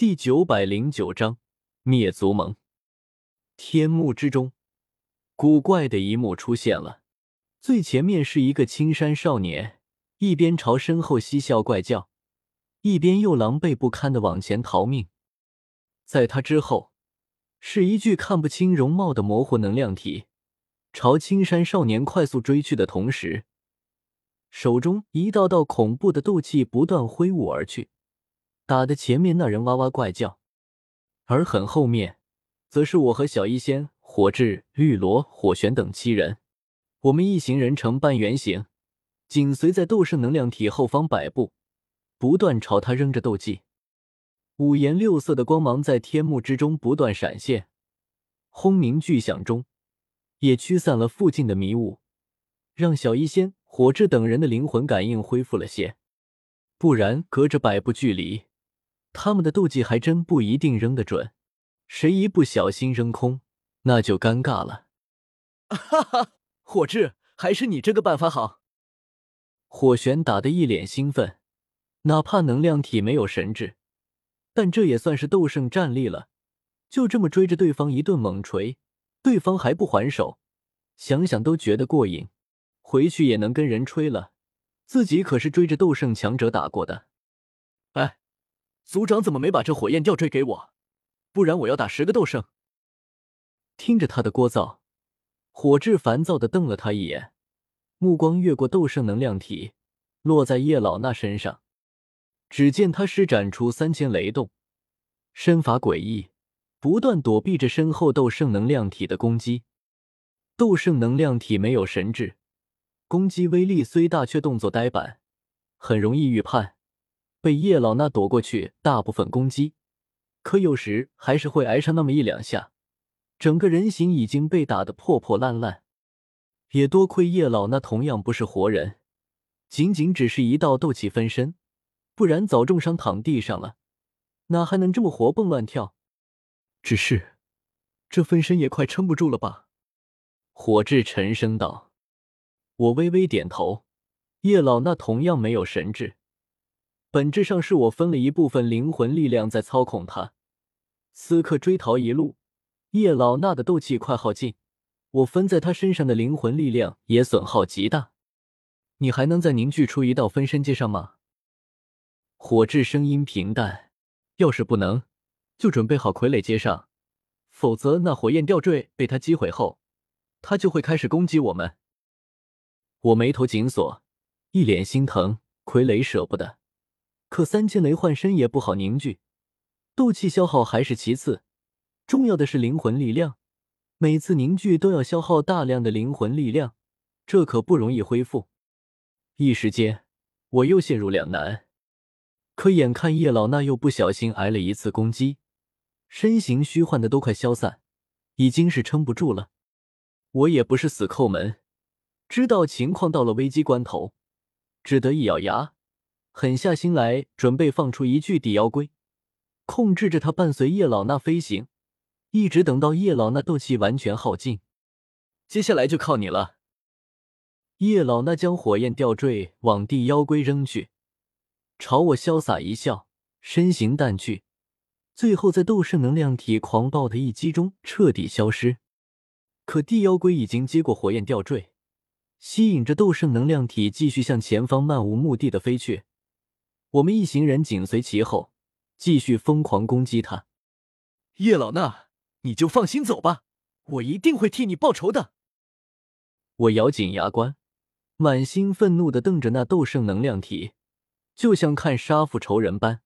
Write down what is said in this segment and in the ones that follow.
第九百零九章灭族盟。天幕之中，古怪的一幕出现了。最前面是一个青山少年，一边朝身后嬉笑怪叫，一边又狼狈不堪的往前逃命。在他之后，是一具看不清容貌的模糊能量体，朝青山少年快速追去的同时，手中一道道恐怖的斗气不断挥舞而去。打的前面那人哇哇怪叫，而很后面，则是我和小医仙、火智、绿萝、火玄等七人。我们一行人呈半圆形，紧随在斗圣能量体后方百步，不断朝他扔着斗技。五颜六色的光芒在天幕之中不断闪现，轰鸣巨响中，也驱散了附近的迷雾，让小医仙、火智等人的灵魂感应恢复了些。不然，隔着百步距离。他们的斗技还真不一定扔得准，谁一不小心扔空，那就尴尬了。哈哈，火智，还是你这个办法好。火玄打得一脸兴奋，哪怕能量体没有神智，但这也算是斗圣战力了。就这么追着对方一顿猛锤，对方还不还手，想想都觉得过瘾。回去也能跟人吹了，自己可是追着斗圣强者打过的。族长怎么没把这火焰吊坠给我？不然我要打十个斗圣。听着他的聒噪，火炙烦躁的瞪了他一眼，目光越过斗圣能量体，落在叶老那身上。只见他施展出三千雷动，身法诡异，不断躲避着身后斗圣能量体的攻击。斗圣能量体没有神智，攻击威力虽大，却动作呆板，很容易预判。被叶老那躲过去，大部分攻击，可有时还是会挨上那么一两下，整个人形已经被打得破破烂烂。也多亏叶老那同样不是活人，仅仅只是一道斗气分身，不然早重伤躺地上了，哪还能这么活蹦乱跳？只是这分身也快撑不住了吧？火炙沉声道。我微微点头，叶老那同样没有神智。本质上是我分了一部分灵魂力量在操控他。此刻追逃一路，叶老衲的斗气快耗尽，我分在他身上的灵魂力量也损耗极大。你还能再凝聚出一道分身接上吗？火炙声音平淡，要是不能，就准备好傀儡接上，否则那火焰吊坠被他击毁后，他就会开始攻击我们。我眉头紧锁，一脸心疼，傀儡舍不得。可三千雷幻身也不好凝聚，斗气消耗还是其次，重要的是灵魂力量。每次凝聚都要消耗大量的灵魂力量，这可不容易恢复。一时间，我又陷入两难。可眼看叶老那又不小心挨了一次攻击，身形虚幻的都快消散，已经是撑不住了。我也不是死抠门，知道情况到了危机关头，只得一咬牙。狠下心来，准备放出一具地妖龟，控制着它伴随叶老那飞行，一直等到叶老那斗气完全耗尽。接下来就靠你了。叶老那将火焰吊坠往地妖龟扔去，朝我潇洒一笑，身形淡去，最后在斗圣能量体狂暴的一击中彻底消失。可地妖龟已经接过火焰吊坠，吸引着斗圣能量体继续向前方漫无目的的飞去。我们一行人紧随其后，继续疯狂攻击他。叶老衲，你就放心走吧，我一定会替你报仇的。我咬紧牙关，满心愤怒的瞪着那斗圣能量体，就像看杀父仇人般。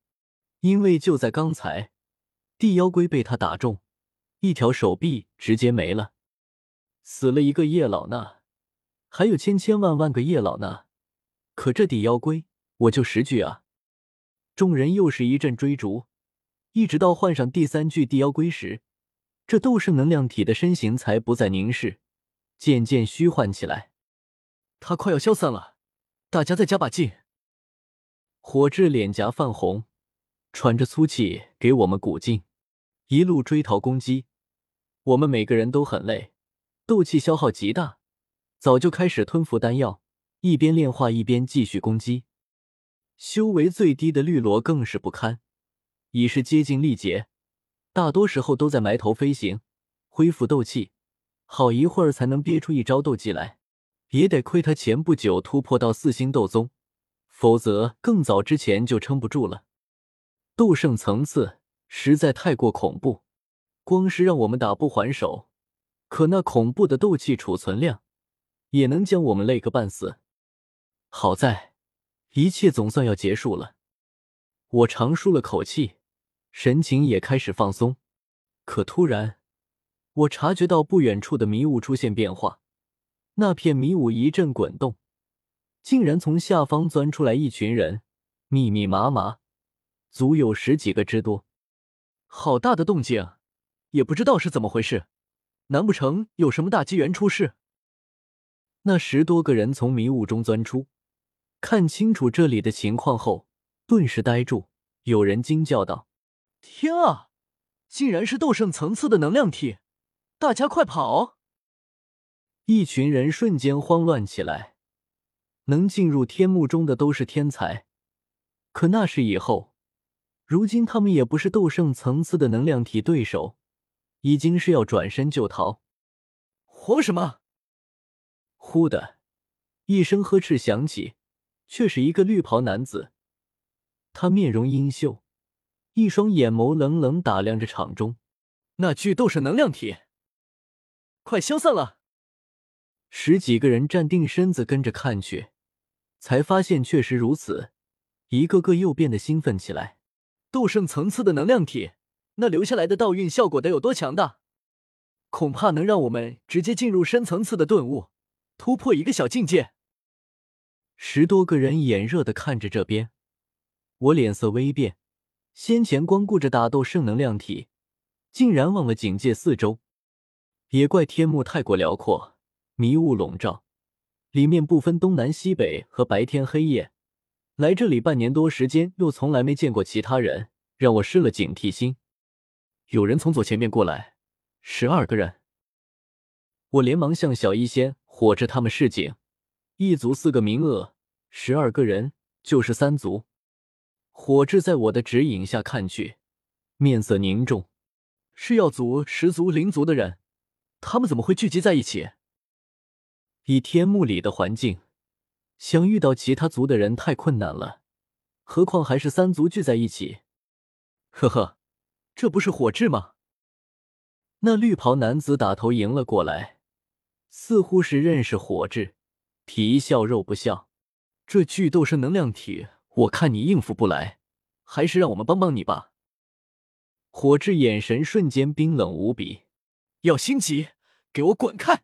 因为就在刚才，地妖龟被他打中，一条手臂直接没了，死了一个叶老衲，还有千千万万个叶老衲。可这地妖龟，我就十句啊！众人又是一阵追逐，一直到换上第三具地妖龟时，这斗圣能量体的身形才不再凝视，渐渐虚幻起来。他快要消散了，大家再加把劲！火炙脸颊泛红，喘着粗气给我们鼓劲，一路追逃攻击。我们每个人都很累，斗气消耗极大，早就开始吞服丹药，一边炼化一边继续攻击。修为最低的绿萝更是不堪，已是接近力竭，大多时候都在埋头飞行，恢复斗气，好一会儿才能憋出一招斗技来。也得亏他前不久突破到四星斗宗，否则更早之前就撑不住了。斗圣层次实在太过恐怖，光是让我们打不还手，可那恐怖的斗气储存量，也能将我们累个半死。好在，一切总算要结束了。我长舒了口气，神情也开始放松。可突然，我察觉到不远处的迷雾出现变化。那片迷雾一阵滚动，竟然从下方钻出来一群人，密密麻麻，足有十几个之多。好大的动静，也不知道是怎么回事。难不成有什么大机缘出世？那十多个人从迷雾中钻出，看清楚这里的情况后，顿时呆住。有人惊叫道：“天啊，竟然是斗圣层次的能量体！大家快跑！”一群人瞬间慌乱起来。能进入天幕中的都是天才，可那是以后。如今他们也不是斗圣层次的能量体对手，已经是要转身就逃。慌什么？忽的一声呵斥响起，却是一个绿袍男子。他面容阴秀，一双眼眸冷冷打量着场中那具斗圣能量体。快消散了！十几个人站定身子，跟着看去，才发现确实如此，一个个又变得兴奋起来。斗圣层次的能量体，那留下来的道运效果得有多强大？恐怕能让我们直接进入深层次的顿悟，突破一个小境界。十多个人眼热的看着这边，我脸色微变，先前光顾着打斗圣能量体，竟然忘了警戒四周。也怪天幕太过辽阔。迷雾笼罩，里面不分东南西北和白天黑夜。来这里半年多时间，又从来没见过其他人，让我失了警惕心。有人从左前面过来，十二个人。我连忙向小医仙、火炙他们示警：一族四个名额，十二个人就是三族。火炙在我的指引下看去，面色凝重：是药族、十族、灵族的人，他们怎么会聚集在一起？以天幕里的环境，想遇到其他族的人太困难了，何况还是三族聚在一起。呵呵，这不是火炙吗？那绿袍男子打头迎了过来，似乎是认识火炙，皮笑肉不笑。这巨斗圣能量体，我看你应付不来，还是让我们帮帮你吧。火炙眼神瞬间冰冷无比，要心急，给我滚开！